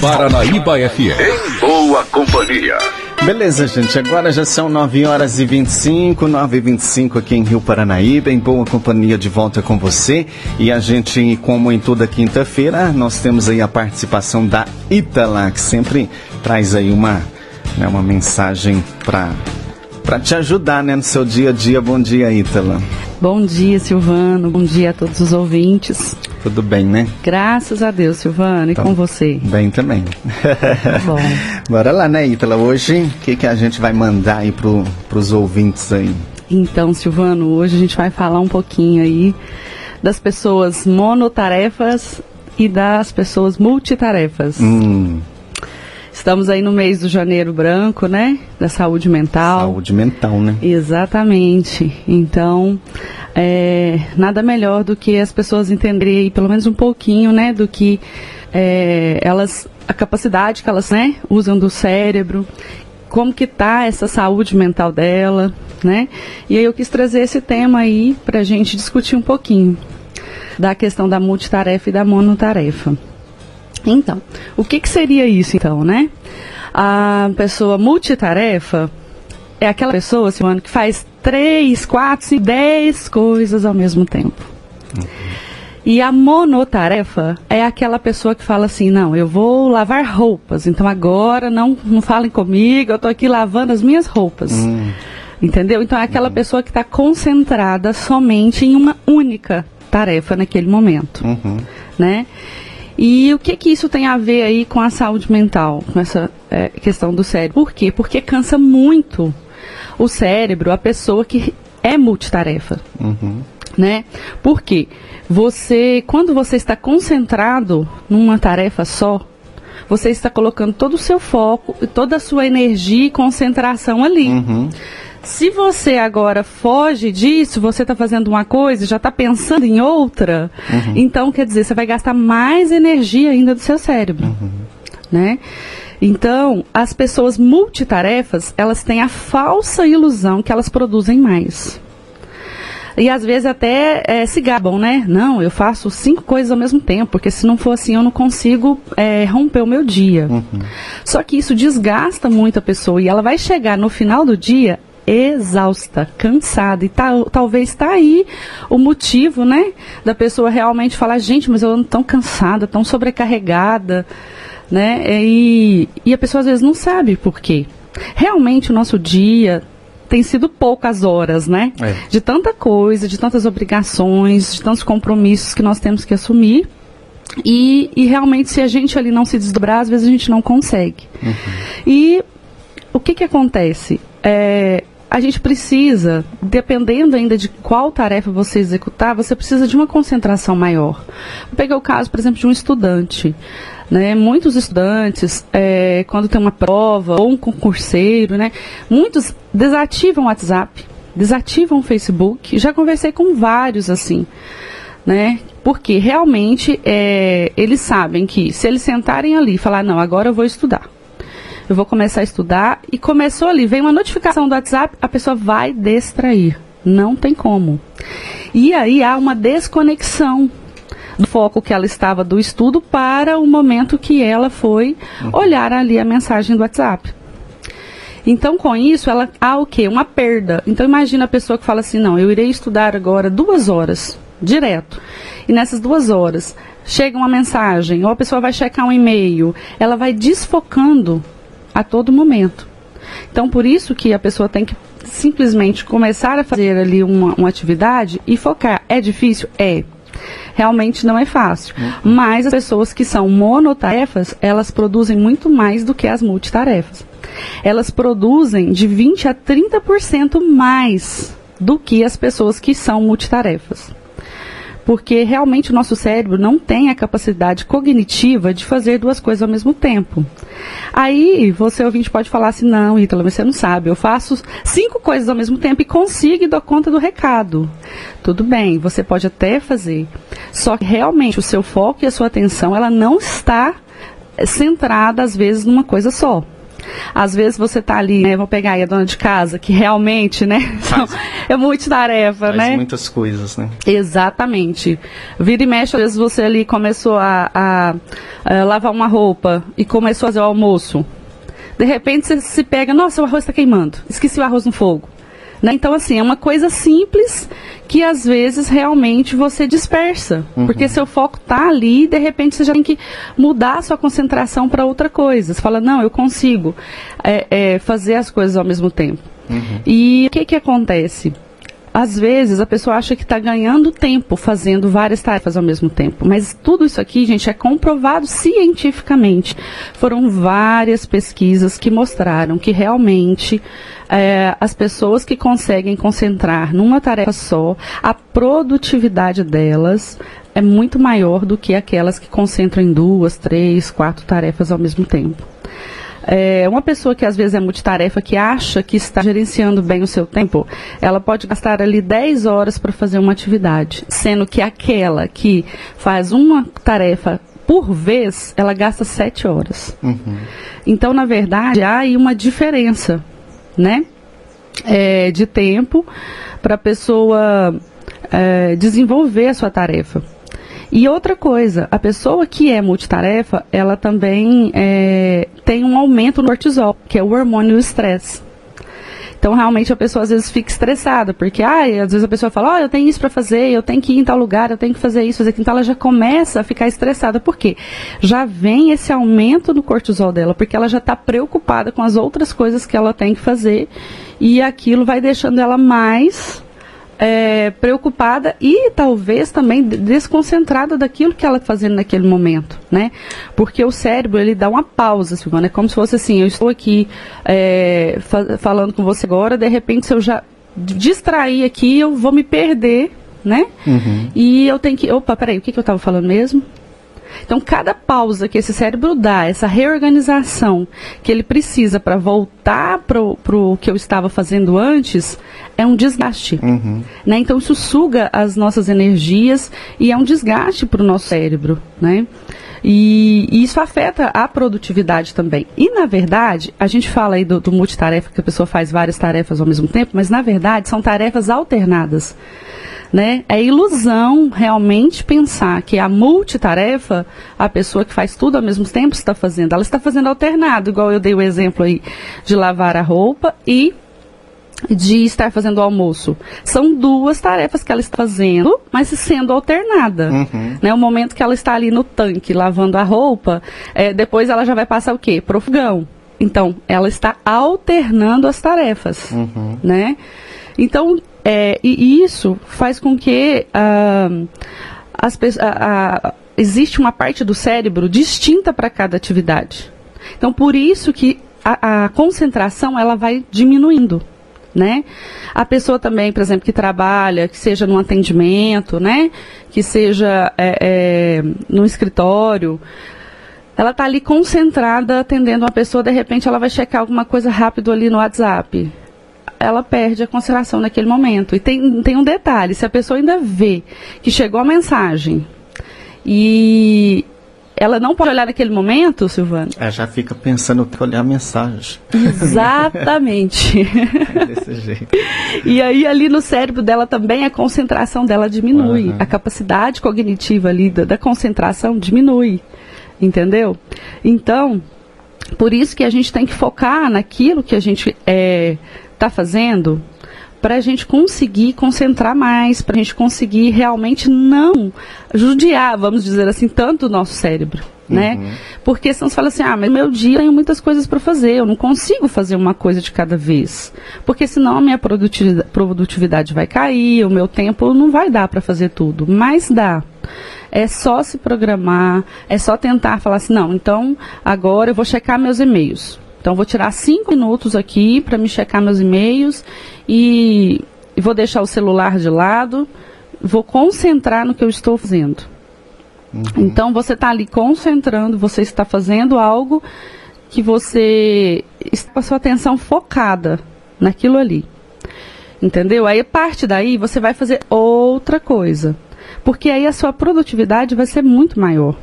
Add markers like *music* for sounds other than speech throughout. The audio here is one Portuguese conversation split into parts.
Paranaíba FM. Em boa companhia. Beleza, gente. Agora já são 9 horas e 25, 9 e 25 aqui em Rio Paranaíba, em boa companhia de volta com você. E a gente, como em toda quinta-feira, nós temos aí a participação da Itala, que sempre traz aí uma, né, uma mensagem para para te ajudar né, no seu dia a dia. Bom dia, Ítala. Bom dia, Silvano. Bom dia a todos os ouvintes. Tudo bem, né? Graças a Deus, Silvano. E tá com você? Bem também. Tá bom. *laughs* Bora lá, né, Ítala? Hoje, o que, que a gente vai mandar aí para os ouvintes aí? Então, Silvano, hoje a gente vai falar um pouquinho aí das pessoas monotarefas e das pessoas multitarefas. Hum. Estamos aí no mês do janeiro branco, né? Da saúde mental. Saúde mental, né? Exatamente. Então, é, nada melhor do que as pessoas entenderem pelo menos um pouquinho, né? Do que é, elas, a capacidade que elas, né? Usam do cérebro, como que tá essa saúde mental dela, né? E aí eu quis trazer esse tema aí para a gente discutir um pouquinho da questão da multitarefa e da monotarefa. Então, o que, que seria isso então, né? A pessoa multitarefa é aquela pessoa, Silvano, que faz três, quatro, cinco, dez coisas ao mesmo tempo. Uhum. E a monotarefa é aquela pessoa que fala assim, não, eu vou lavar roupas, então agora não, não falem comigo, eu estou aqui lavando as minhas roupas. Uhum. Entendeu? Então é aquela uhum. pessoa que está concentrada somente em uma única tarefa naquele momento. Uhum. Né? E o que que isso tem a ver aí com a saúde mental, com essa é, questão do cérebro? Por quê? Porque cansa muito o cérebro, a pessoa que é multitarefa. Uhum. Né? Por quê? Você, quando você está concentrado numa tarefa só, você está colocando todo o seu foco e toda a sua energia e concentração ali. Uhum. Se você agora foge disso, você está fazendo uma coisa, já está pensando em outra, uhum. então quer dizer, você vai gastar mais energia ainda do seu cérebro, uhum. né? Então, as pessoas multitarefas, elas têm a falsa ilusão que elas produzem mais. E às vezes até é, se gabam, né? Não, eu faço cinco coisas ao mesmo tempo, porque se não for assim eu não consigo é, romper o meu dia. Uhum. Só que isso desgasta muito a pessoa e ela vai chegar no final do dia exausta, cansada. E tá, talvez está aí o motivo, né? Da pessoa realmente falar, gente, mas eu ando tão cansada, tão sobrecarregada, né? E, e a pessoa às vezes não sabe por quê. Realmente o nosso dia tem sido poucas horas, né? É. De tanta coisa, de tantas obrigações, de tantos compromissos que nós temos que assumir. E, e realmente, se a gente ali não se desdobrar, às vezes a gente não consegue. Uhum. E o que, que acontece? É, a gente precisa, dependendo ainda de qual tarefa você executar, você precisa de uma concentração maior. Vou pegar o caso, por exemplo, de um estudante. Né? Muitos estudantes, é, quando tem uma prova ou um concurseiro, né? muitos desativam o WhatsApp, desativam o Facebook. Já conversei com vários assim. Né? Porque realmente é, eles sabem que se eles sentarem ali e falar, não, agora eu vou estudar eu vou começar a estudar e começou ali, vem uma notificação do WhatsApp, a pessoa vai distrair. Não tem como. E aí há uma desconexão do foco que ela estava do estudo para o momento que ela foi olhar ali a mensagem do WhatsApp. Então, com isso, ela há o quê? Uma perda. Então, imagina a pessoa que fala assim: não, eu irei estudar agora duas horas, direto. E nessas duas horas, chega uma mensagem, ou a pessoa vai checar um e-mail, ela vai desfocando a todo momento. Então, por isso que a pessoa tem que simplesmente começar a fazer ali uma, uma atividade e focar. É difícil? É. Realmente não é fácil. Uhum. Mas as pessoas que são monotarefas, elas produzem muito mais do que as multitarefas. Elas produzem de 20 a 30% mais do que as pessoas que são multitarefas porque realmente o nosso cérebro não tem a capacidade cognitiva de fazer duas coisas ao mesmo tempo. Aí você ouvinte pode falar assim, não, Ítala, você não sabe, eu faço cinco coisas ao mesmo tempo e consigo e dou conta do recado. Tudo bem, você pode até fazer. Só que realmente o seu foco e a sua atenção, ela não está centrada às vezes numa coisa só. Às vezes você está ali, né, vou pegar aí a dona de casa, que realmente, né, *laughs* é multitarefa, Faz né? muitas coisas, né? Exatamente. Vira e mexe, às vezes você ali começou a, a- a lavar uma roupa e começou a fazer o almoço. De repente você se pega, nossa, o arroz está queimando, esqueci o arroz no fogo. Né? Então, assim, é uma coisa simples que às vezes realmente você dispersa. Porque seu foco está ali e de repente você já tem que mudar a sua concentração para outra coisa. Você fala, não, eu consigo é, é, fazer as coisas ao mesmo tempo. E o que, que acontece? Às vezes a pessoa acha que está ganhando tempo fazendo várias tarefas ao mesmo tempo, mas tudo isso aqui, gente, é comprovado cientificamente. Foram várias pesquisas que mostraram que realmente eh, as pessoas que conseguem concentrar numa tarefa só, a produtividade delas é muito maior do que aquelas que concentram em duas, três, quatro tarefas ao mesmo tempo. É, uma pessoa que às vezes é multitarefa, que acha que está gerenciando bem o seu tempo, ela pode gastar ali 10 horas para fazer uma atividade, sendo que aquela que faz uma tarefa por vez, ela gasta 7 horas. Então, na verdade, há aí uma diferença, né? É, de tempo para a pessoa é, desenvolver a sua tarefa. E outra coisa, a pessoa que é multitarefa, ela também é, tem um aumento no cortisol, que é o hormônio do estresse. Então, realmente, a pessoa às vezes fica estressada, porque ah, às vezes a pessoa fala, ó, eu tenho isso para fazer, eu tenho que ir em tal lugar, eu tenho que fazer isso, fazer aquilo. Então, ela já começa a ficar estressada. Por quê? Já vem esse aumento no cortisol dela, porque ela já está preocupada com as outras coisas que ela tem que fazer, e aquilo vai deixando ela mais é, preocupada e talvez também de- desconcentrada daquilo que ela está fazendo naquele momento, né? Porque o cérebro ele dá uma pausa, Silvana, é como se fosse assim, eu estou aqui é, fa- falando com você agora, de repente se eu já distrair aqui, eu vou me perder, né? E eu tenho que, opa, peraí, o que, que eu estava falando mesmo? Então, cada pausa que esse cérebro dá, essa reorganização que ele precisa para voltar para o que eu estava fazendo antes, é um desgaste. Né? Então, isso suga as nossas energias e é um desgaste para o nosso cérebro. Né? E, e isso afeta a produtividade também. E, na verdade, a gente fala aí do, do multitarefa, que a pessoa faz várias tarefas ao mesmo tempo, mas, na verdade, são tarefas alternadas né? É ilusão realmente pensar que a multitarefa, a pessoa que faz tudo ao mesmo tempo está fazendo. Ela está fazendo alternado, igual eu dei o exemplo aí de lavar a roupa e de estar fazendo o almoço. São duas tarefas que ela está fazendo, mas sendo alternada. Né? O momento que ela está ali no tanque lavando a roupa, eh, depois ela já vai passar o quê? Pro fogão. Então, ela está alternando as tarefas. Né? Então, é, e isso faz com que ah, as existe uma parte do cérebro distinta para cada atividade. Então, por isso que a, a concentração ela vai diminuindo. Né? A pessoa também, por exemplo, que trabalha, que seja num atendimento, né? que seja é, é, no escritório, ela está ali concentrada atendendo uma pessoa, de repente ela vai checar alguma coisa rápido ali no WhatsApp. Ela perde a concentração naquele momento. E tem, tem um detalhe: se a pessoa ainda vê que chegou a mensagem e ela não pode olhar naquele momento, Silvana. É, já fica pensando que olhar a mensagem. Exatamente. *laughs* É desse jeito. E aí ali no cérebro dela também a concentração dela diminui, Aham. a capacidade cognitiva ali da, da concentração diminui, entendeu? Então, por isso que a gente tem que focar naquilo que a gente está fazendo para a gente conseguir concentrar mais, para a gente conseguir realmente não judiar, vamos dizer assim, tanto o nosso cérebro. Né? Porque senão você fala assim, ah, mas meu dia eu tenho muitas coisas para fazer, eu não consigo fazer uma coisa de cada vez. Porque senão a minha produtividade, produtividade vai cair, o meu tempo não vai dar para fazer tudo. Mas dá. É só se programar, é só tentar falar assim, não, então agora eu vou checar meus e-mails. Então, vou tirar cinco minutos aqui para me checar meus e-mails e, e vou deixar o celular de lado, vou concentrar no que eu estou fazendo. Então, você está ali concentrando, você está fazendo algo que você está com a sua atenção focada naquilo ali. Entendeu? Aí, a parte daí, você vai fazer outra coisa. Porque aí a sua produtividade vai ser muito maior.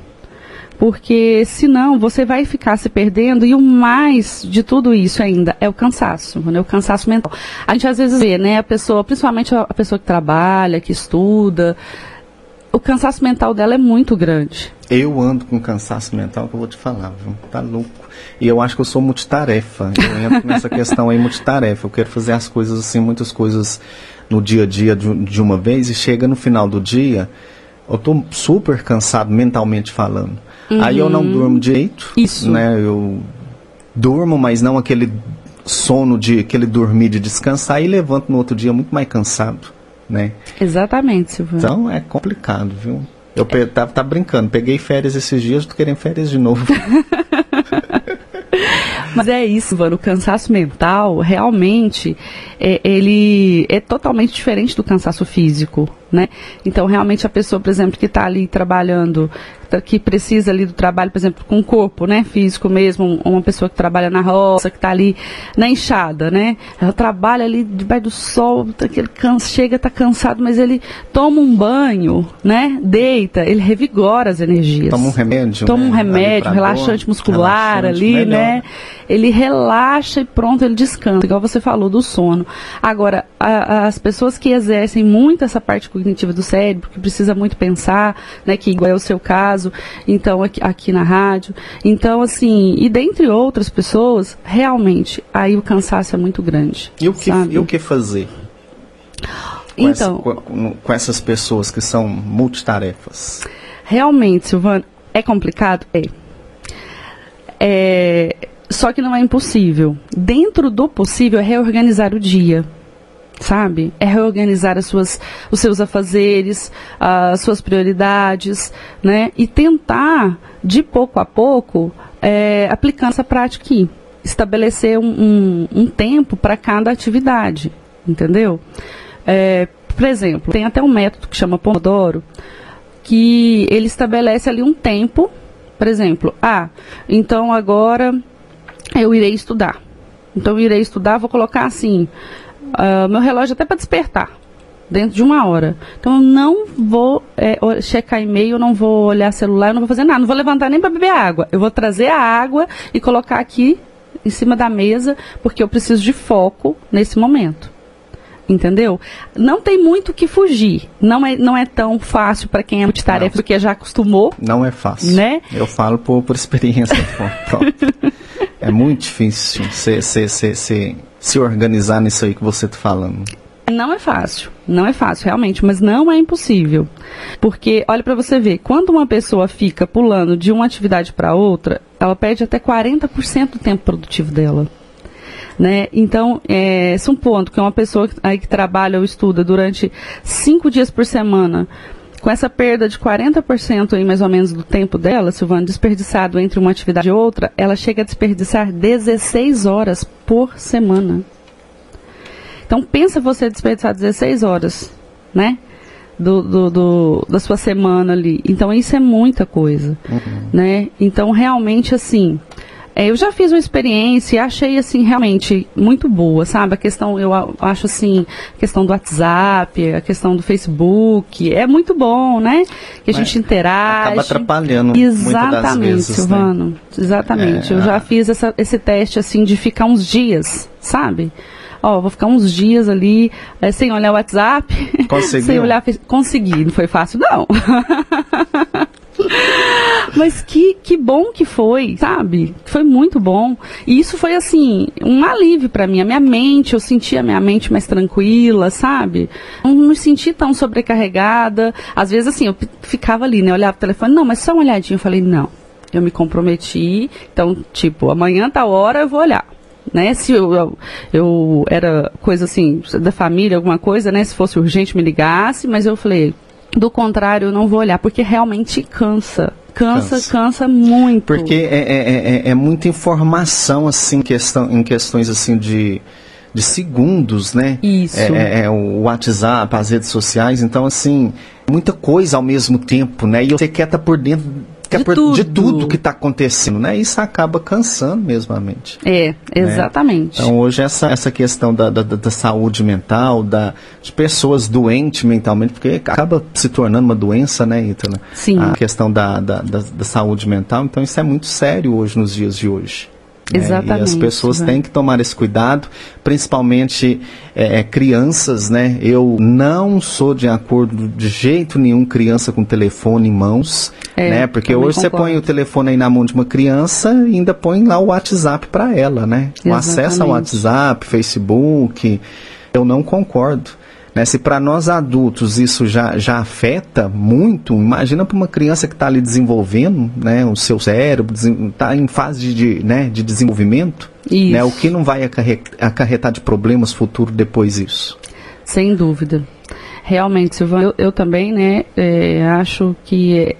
Porque senão você vai ficar se perdendo e o mais de tudo isso ainda é o cansaço, né? o cansaço mental. A gente às vezes vê, né, a pessoa, principalmente a pessoa que trabalha, que estuda, o cansaço mental dela é muito grande. Eu ando com cansaço mental que eu vou te falar, viu? Tá louco. E eu acho que eu sou multitarefa. Eu entro nessa questão aí multitarefa. Eu quero fazer as coisas assim, muitas coisas no dia a dia de, de uma vez e chega no final do dia, eu tô super cansado mentalmente falando. Uhum. Aí eu não uhum. durmo direito. Isso. Né? Eu durmo, mas não aquele sono de aquele dormir de descansar e levanto no outro dia muito mais cansado, né? Exatamente, Silvio. Então é complicado, viu? Eu é. tava, tá brincando, peguei férias esses dias, tô querendo férias de novo. *laughs* Mas é isso, mano, o cansaço mental realmente é, ele é totalmente diferente do cansaço físico, né? Então realmente a pessoa, por exemplo, que está ali trabalhando Tá, que precisa ali do trabalho, por exemplo, com o corpo, né, físico mesmo, uma pessoa que trabalha na roça, que está ali na enxada, né, ela trabalha ali debaixo do sol, tá, ele cansa, chega, está cansado, mas ele toma um banho, né, deita, ele revigora as energias. Toma um remédio, Toma né, um remédio, relaxante muscular relaxante, ali, melhor. né, ele relaxa e pronto, ele descansa, igual você falou do sono. Agora, a, as pessoas que exercem muito essa parte cognitiva do cérebro, que precisa muito pensar, né, que igual é o seu caso, então aqui, aqui na rádio, então assim, e dentre outras pessoas, realmente, aí o cansaço é muito grande. E o que, e o que fazer? Com então, essa, com, com essas pessoas que são multitarefas. Realmente, Silvana, é complicado? É. É, só que não é impossível. Dentro do possível é reorganizar o dia. Sabe? É reorganizar as suas, os seus afazeres, as suas prioridades, né? E tentar, de pouco a pouco, é, aplicando essa prática aqui. Estabelecer um, um, um tempo para cada atividade. Entendeu? É, por exemplo, tem até um método que chama Pomodoro, que ele estabelece ali um tempo, por exemplo, ah, então agora eu irei estudar. Então eu irei estudar, vou colocar assim, uh, meu relógio até para despertar, dentro de uma hora. Então eu não vou é, checar e-mail, não vou olhar celular, não vou fazer nada, não vou levantar nem para beber água. Eu vou trazer a água e colocar aqui em cima da mesa, porque eu preciso de foco nesse momento. Entendeu? Não tem muito o que fugir. Não é, não é tão fácil para quem é multitarefa, porque já acostumou. Não é fácil. Né? Eu falo por, por experiência própria. *laughs* É muito difícil se, se, organizar nisso aí que você está falando. Não é fácil, não é fácil realmente, mas não é impossível. Porque, olha para você ver, quando uma pessoa fica pulando de uma atividade para outra, ela perde até 40% do tempo produtivo dela. Né? Então, é, supondo que uma pessoa aí que trabalha ou estuda durante cinco dias por semana com essa perda de 40% aí, mais ou menos do tempo dela, Silvana, desperdiçado entre uma atividade e outra, ela chega a desperdiçar 16 horas por semana. Então pensa você desperdiçar 16 horas, né? Do, do, do, da sua semana ali. Então isso é muita coisa, uhum. né? Então realmente assim, é, eu já fiz uma experiência e achei, assim, realmente muito boa, sabe? A questão, eu acho, assim, a questão do WhatsApp, a questão do Facebook, é muito bom, né? Que a Mas gente interage. Acaba atrapalhando Exatamente, vezes? Silvano. Né? Exatamente. É, eu já fiz essa, esse teste, assim, de ficar uns dias, sabe? ó, vou ficar uns dias ali é, sem olhar o WhatsApp. *laughs* Conseguiu? sem olhar. Consegui, não foi fácil, não. *laughs* Mas que, que bom que foi, sabe? Foi muito bom. E isso foi assim, um alívio para mim. A minha mente, eu sentia a minha mente mais tranquila, sabe? Não me senti tão sobrecarregada. Às vezes, assim, eu ficava ali, né? Olhava o telefone, não, mas só uma olhadinha. Eu falei, não. Eu me comprometi, então, tipo, amanhã tá hora eu vou olhar né? Se eu, eu, eu, era coisa assim, da família, alguma coisa, né? Se fosse urgente, me ligasse, mas eu falei, do contrário, eu não vou olhar, porque realmente cansa. Cansa, cansa, cansa muito. Porque é, é, é, é, muita informação, assim, questão, em questões assim de, de segundos, né? Isso. É, é, é, o WhatsApp, as redes sociais, então assim, muita coisa ao mesmo tempo, né? E você quer estar tá por dentro é de por- tudo. de tudo que está acontecendo, né? Isso acaba cansando mesmo a mente. É, exatamente. Então hoje essa, essa questão da, da, da saúde mental, da, de pessoas doentes mentalmente, porque acaba se tornando uma doença, né, Ítala? Sim. A questão da, da, da, da saúde mental, então isso é muito sério hoje nos dias de hoje. Né? E as Exatamente, pessoas né? têm que tomar esse cuidado, principalmente é, é, crianças, né? Eu não sou de acordo de jeito nenhum criança com telefone em mãos, É, né? Porque hoje você põe concordo. o telefone aí na mão de uma criança e ainda põe lá o WhatsApp para ela, né? O acesso ao Exatamente. WhatsApp, Facebook, eu não concordo. Né? Se para nós adultos isso já, já afeta muito, imagina para uma criança que está ali desenvolvendo, né, o seu cérebro, está em fase de, né, de desenvolvimento, Isso. né, o que não vai acarre- acarretar de problemas futuros depois disso. Sem dúvida. Realmente, Silvana, eu, eu também, né, é, acho que é,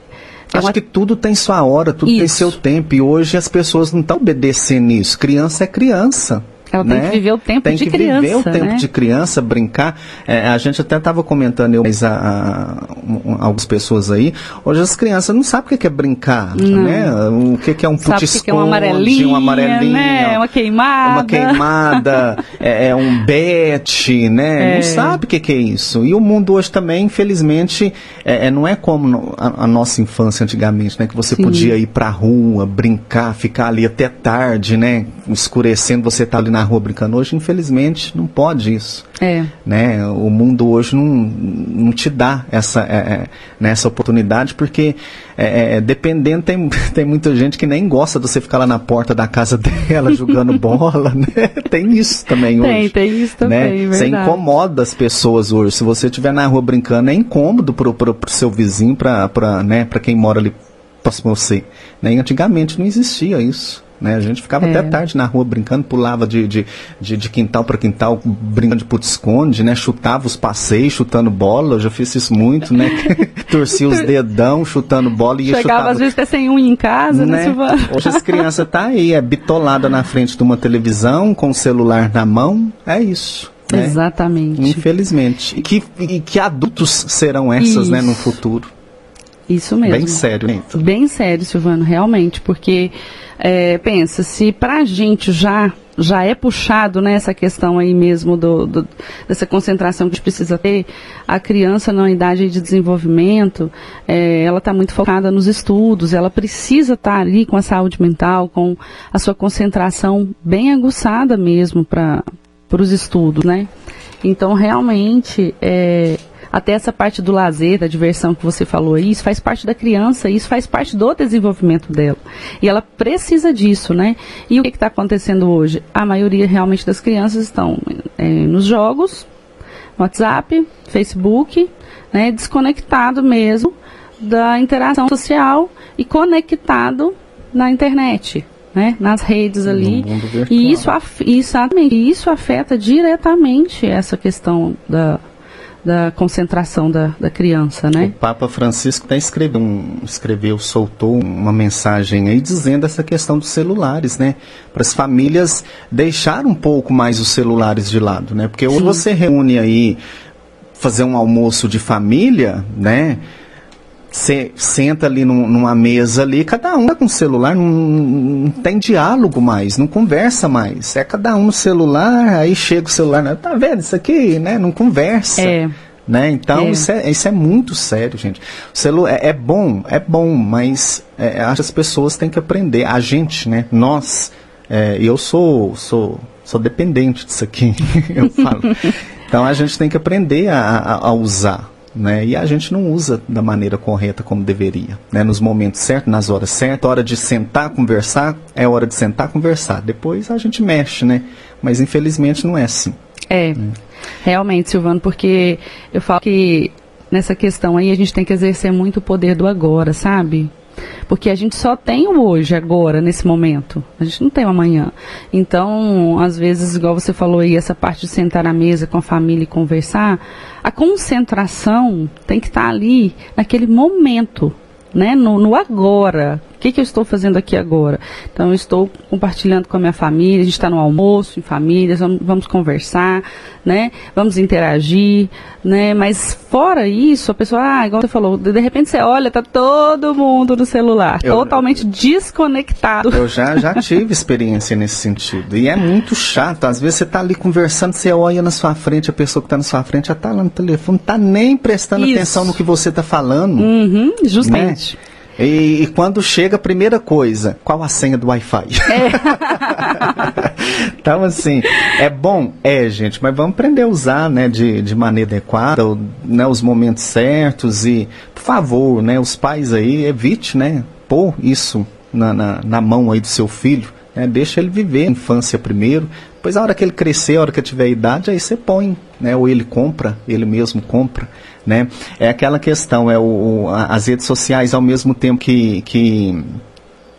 é Acho que tudo tem sua hora, tudo tem Isso. seu tempo, e hoje as pessoas não estão obedecendo isso. Criança é criança. Ela tem né? que viver o tempo tem de que criança, viver o tempo né? de criança, brincar. É, a gente até estava comentando, eu, mas a, a- um- algumas pessoas aí, hoje as crianças não sabem o que é brincar, né? O que é um Sabe o que putisconde, que é uma amarelinha, uma amarelinha, né? Uma queimada. uma queimada, é, é um bet, né? É. Não sabe o que, é isso. E o mundo hoje também, infelizmente, é, é- não é como a, a nossa infância antigamente, né? Que você Sim. podia ir pra rua, brincar, ficar ali até tarde, né? Escurecendo, você tá ali na rua brincando. Hoje, infelizmente, não pode isso. É. Né? O mundo hoje não, não te dá essa, é, é, né, essa oportunidade, porque é, é, dependendo, tem, *laughs* tem muita gente que nem gosta de você ficar lá na porta da casa *laughs* dela jogando *laughs* bola, né? Tem isso também Tem, hoje. tem isso também, né? Você incomoda as pessoas hoje. Se você estiver na rua brincando, é incômodo pro, pro seu vizinho, pra, né, pra quem mora ali próximo a você. Né? E antigamente não existia isso. Né? A gente ficava É. até tarde na rua brincando, pulava de, de, de, de quintal para quintal, brincando de puto-esconde, né? Chutava os passeios, chutando bola. Eu já fiz isso muito, né? *laughs* *laughs* Torcia os dedão, chutando bola e ia Chegava chutava às vezes até sem unha em casa, né, né? Hoje as crianças tá aí, é bitolada na frente de uma televisão, com o celular na mão, é isso. né? Exatamente. Infelizmente. E que, e que adultos serão essas, né, no futuro? Isso mesmo. Bem sério, né? Ítalo? Bem sério, Silvano, realmente, porque é, pensa, se pra gente já já é puxado né, essa questão aí mesmo do, do- dessa concentração que a gente precisa ter, a criança na idade de desenvolvimento, é, ela está muito focada nos estudos, ela precisa estar ali com a saúde mental, com a sua concentração bem aguçada mesmo para os estudos, né? Então, realmente, é, até essa parte do lazer, da diversão que você falou aí, isso faz parte da criança, isso faz parte do desenvolvimento dela. E ela precisa disso, né? E o que está acontecendo hoje? A maioria realmente das crianças estão é, nos jogos, WhatsApp, Facebook, né, desconectado mesmo da interação social e conectado na internet, né, nas redes ali. E isso, e isso afeta diretamente essa questão da, da concentração da, da criança, O né? Papa Francisco até escreveu, um, escreveu, soltou uma mensagem aí dizendo essa questão dos celulares, né? Para as famílias deixar um pouco mais os celulares de lado, né? Porque hoje Sim. você reúne aí, fazer um almoço de família, né? Você senta ali num- numa mesa ali, cada um tá com o celular, não, não tem diálogo mais, não conversa mais. É cada um no celular, aí chega o celular, né? tá vendo isso aqui, né? Não conversa. É. Né? Então, É. Isso, é, isso é muito sério, gente. O celu é, é bom, é bom, mas é, acho que as pessoas têm que aprender. A gente, né? Nós, é, eu sou, sou, sou dependente disso aqui, *laughs* eu falo. Então a gente tem que aprender a, a- a usar. Né? E a gente não usa da maneira correta como deveria. Né? Nos momentos certos, nas horas certas, hora de sentar, conversar, é hora de sentar, conversar. Depois a gente mexe, né? Mas infelizmente não é assim. É, realmente, Silvano, porque eu falo que nessa questão aí a gente tem que exercer muito o poder do agora, sabe? Porque a gente só tem o hoje, agora, nesse momento. A gente não tem o amanhã. Então, às vezes, igual você falou aí, essa parte de sentar à mesa com a família e conversar, a concentração tem que estar ali naquele momento, né? No, no agora. Que que, eu estou fazendo aqui agora? Então, eu estou compartilhando com a minha família, a gente está no almoço, em famílias, vamos, vamos conversar, né? Vamos interagir, né? Mas fora isso, a pessoa, ah, igual você falou, de repente você olha, tá todo mundo no celular, eu, totalmente desconectado. Eu já, já tive experiência nesse sentido. E é muito chato. Às vezes você tá ali conversando, você olha na sua frente, a pessoa que tá na sua frente já tá lá no telefone, tá nem prestando isso. atenção no que você tá falando. Uhum, justamente. Né? E, e, quando chega a primeira coisa, qual a senha do Wi-Fi? É. *laughs* então, assim, é bom? É, gente, mas vamos aprender a usar, né, de, de maneira adequada, né, os momentos certos e, por favor, né, os pais aí, evite, né, pôr isso na, na, na mão aí do seu filho, né, deixa ele viver a infância primeiro, depois a hora que ele crescer, a hora que tiver idade, aí você põe, né, ou ele compra, ele mesmo compra, né? É aquela questão, é o, o as redes sociais ao mesmo tempo que, que,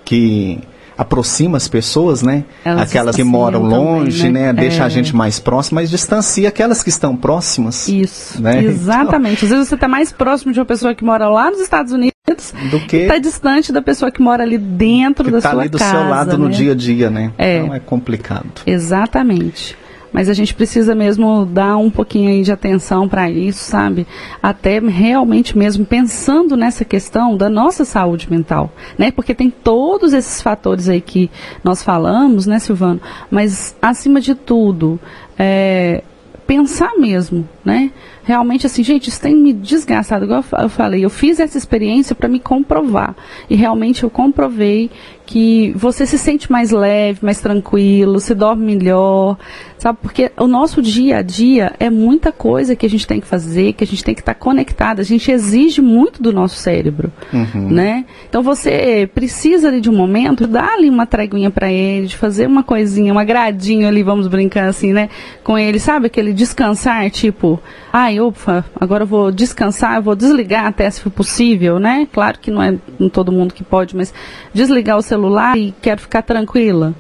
que aproxima as pessoas, né? Elas aquelas que moram longe, também, né? né? Deixa é. a gente mais próximo, mas distancia aquelas que estão próximas. Isso, né? exatamente. Então, Às vezes você está mais próximo de uma pessoa que mora lá nos Estados Unidos do que está distante da pessoa que mora ali dentro da tá sua casa. Está ali do seu lado né? no dia a dia, né? É. Então é complicado. Exatamente mas a gente precisa mesmo dar um pouquinho aí de atenção para isso, sabe? Até realmente mesmo pensando nessa questão da nossa saúde mental, né? Porque tem todos esses fatores aí que nós falamos, né, Silvano? Mas acima de tudo, é, pensar mesmo, né? Realmente assim, gente, isso tem me desgastado. Igual eu falei, eu fiz essa experiência para me comprovar. E realmente eu comprovei que você se sente mais leve, mais tranquilo, se dorme melhor, sabe? Porque o nosso dia a dia é muita coisa que a gente tem que fazer, que a gente tem que estar tá conectado, a gente exige muito do nosso cérebro, uhum. né? Então você precisa ali de um momento, dar ali uma treguinha para ele, de fazer uma coisinha, um agradinho ali, vamos brincar assim, né? Com ele, sabe? Aquele descansar, tipo, ai, opa, agora eu vou descansar, eu vou desligar até se for possível, né? Claro que não é todo mundo que pode, mas desligar o celular e quero ficar tranquila.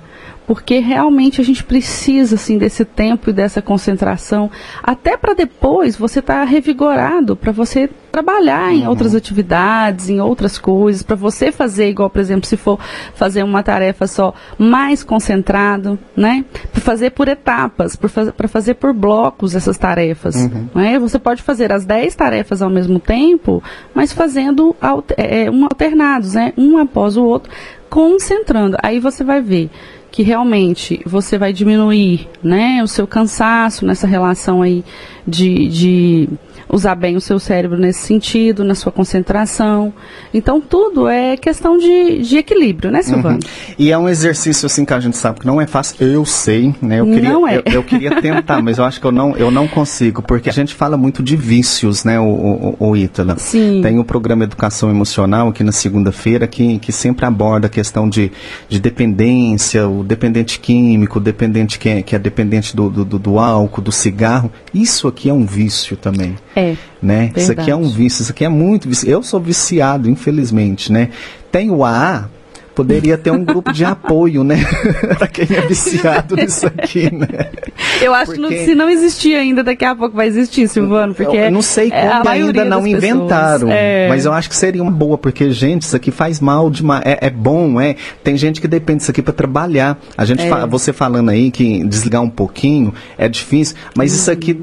Porque realmente a gente precisa assim desse tempo e dessa concentração, até para depois você estar tá revigorado, para você trabalhar em uhum. outras atividades, em outras coisas, para você fazer igual, por exemplo, se for fazer uma tarefa só, mais concentrado, né? Para fazer por etapas, para fazer por blocos essas tarefas. Uhum. Né? Você pode fazer as 10 tarefas ao mesmo tempo, mas fazendo é, um alternados, né? Um após o outro, concentrando. Aí você vai ver que realmente você vai diminuir né, o seu cansaço nessa relação aí de, de usar bem o seu cérebro nesse sentido, na sua concentração. Então, tudo é questão de, de equilíbrio, né, Silvana? Uhum. E é um exercício, assim, que a gente sabe que não é fácil. Eu sei, né? Eu queria, não é. eu, eu queria tentar, mas eu acho que eu não, eu não consigo, porque a gente fala muito de vícios, né, o, o, o Ítala. Sim. Tem o programa Educação Emocional aqui na segunda-feira, que, que sempre aborda a questão de, de dependência, o dependente químico, o dependente que é, que é dependente do, do, do álcool, do cigarro. Isso aqui é um vício também. É. Né? Isso aqui é um vício, isso aqui é muito vício. Eu sou viciado, infelizmente, né? Tem o AA, poderia ter um grupo de *laughs* apoio, né? *laughs* para quem é viciado nisso aqui, né? *laughs* Eu acho porque... que se não existir ainda, daqui a pouco vai existir, Silvano, porque... Eu, eu não sei como é ainda não inventaram, é... mas eu acho que seria uma boa, porque, gente, isso aqui faz mal demais, é, é bom, é... Tem gente que depende disso aqui para trabalhar. A gente, é. você falando aí que desligar um pouquinho é difícil, mas isso aqui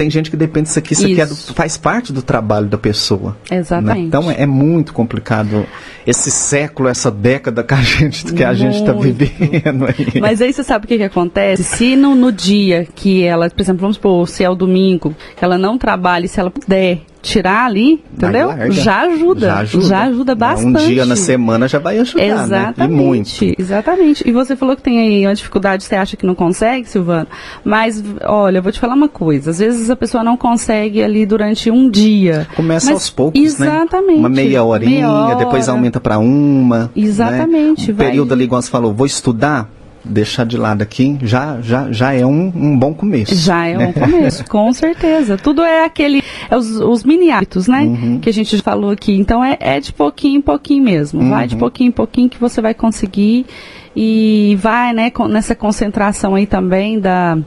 tem gente que depende disso aqui, isso, isso. aqui é do, faz parte do trabalho da pessoa. Né? Exatamente. Né? Então é, é, muito complicado esse século, essa década que a gente que a gente está vivendo aí. Mas aí você sabe o que, que acontece? Se no, no dia que ela, por exemplo, vamos supor, se é o domingo, que ela não trabalhe, se ela puder tirar ali, entendeu? Já ajuda, já ajuda. Já ajuda bastante. Um dia na semana já vai ajudar, Exatamente, né? E muito. Exatamente. E você falou que tem aí uma dificuldade, você acha que não consegue, Silvano? Mas, olha, eu vou te falar uma coisa. Às vezes a pessoa não consegue ali durante um dia. Começa aos poucos, exatamente, né? Exatamente. Uma meia horinha, meia hora. depois aumenta para uma. Né? Exatamente. Né? Um vai... período ali, igual você falou, vou estudar, deixar de lado aqui já, já, já é um, um bom começo. Já é né? um *laughs* começo, com certeza. Tudo é aquele, é os, os mini hábitos, né? Uhum. Que a gente falou aqui. Então é, é de pouquinho em pouquinho mesmo. Uhum. Vai de pouquinho em pouquinho que você vai conseguir e vai, né, com, nessa concentração aí também da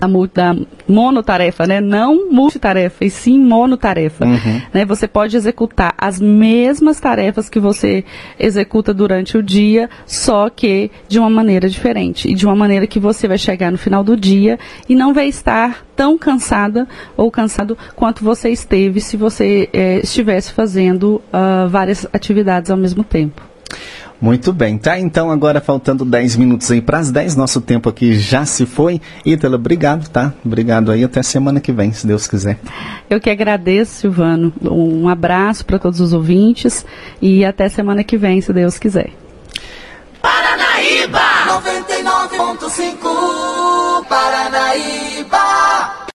a da monotarefa, né? Não multitarefa, e sim monotarefa. Uhum. Né? Você pode executar as mesmas tarefas que você executa durante o dia, só que de uma maneira diferente. E de uma maneira que você vai chegar no final do dia e não vai estar tão cansada ou cansado quanto você esteve se você eh, estivesse fazendo uh, várias atividades ao mesmo tempo. Muito bem, tá? Então agora faltando 10 minutos aí para as 10, nosso tempo aqui já se foi. Ítala, obrigado, tá? Obrigado aí, até semana que vem, se Deus quiser. Eu que agradeço, Silvano. Um abraço para todos os ouvintes e até semana que vem, se Deus quiser. Paranaíba! 99.5 Paranaíba!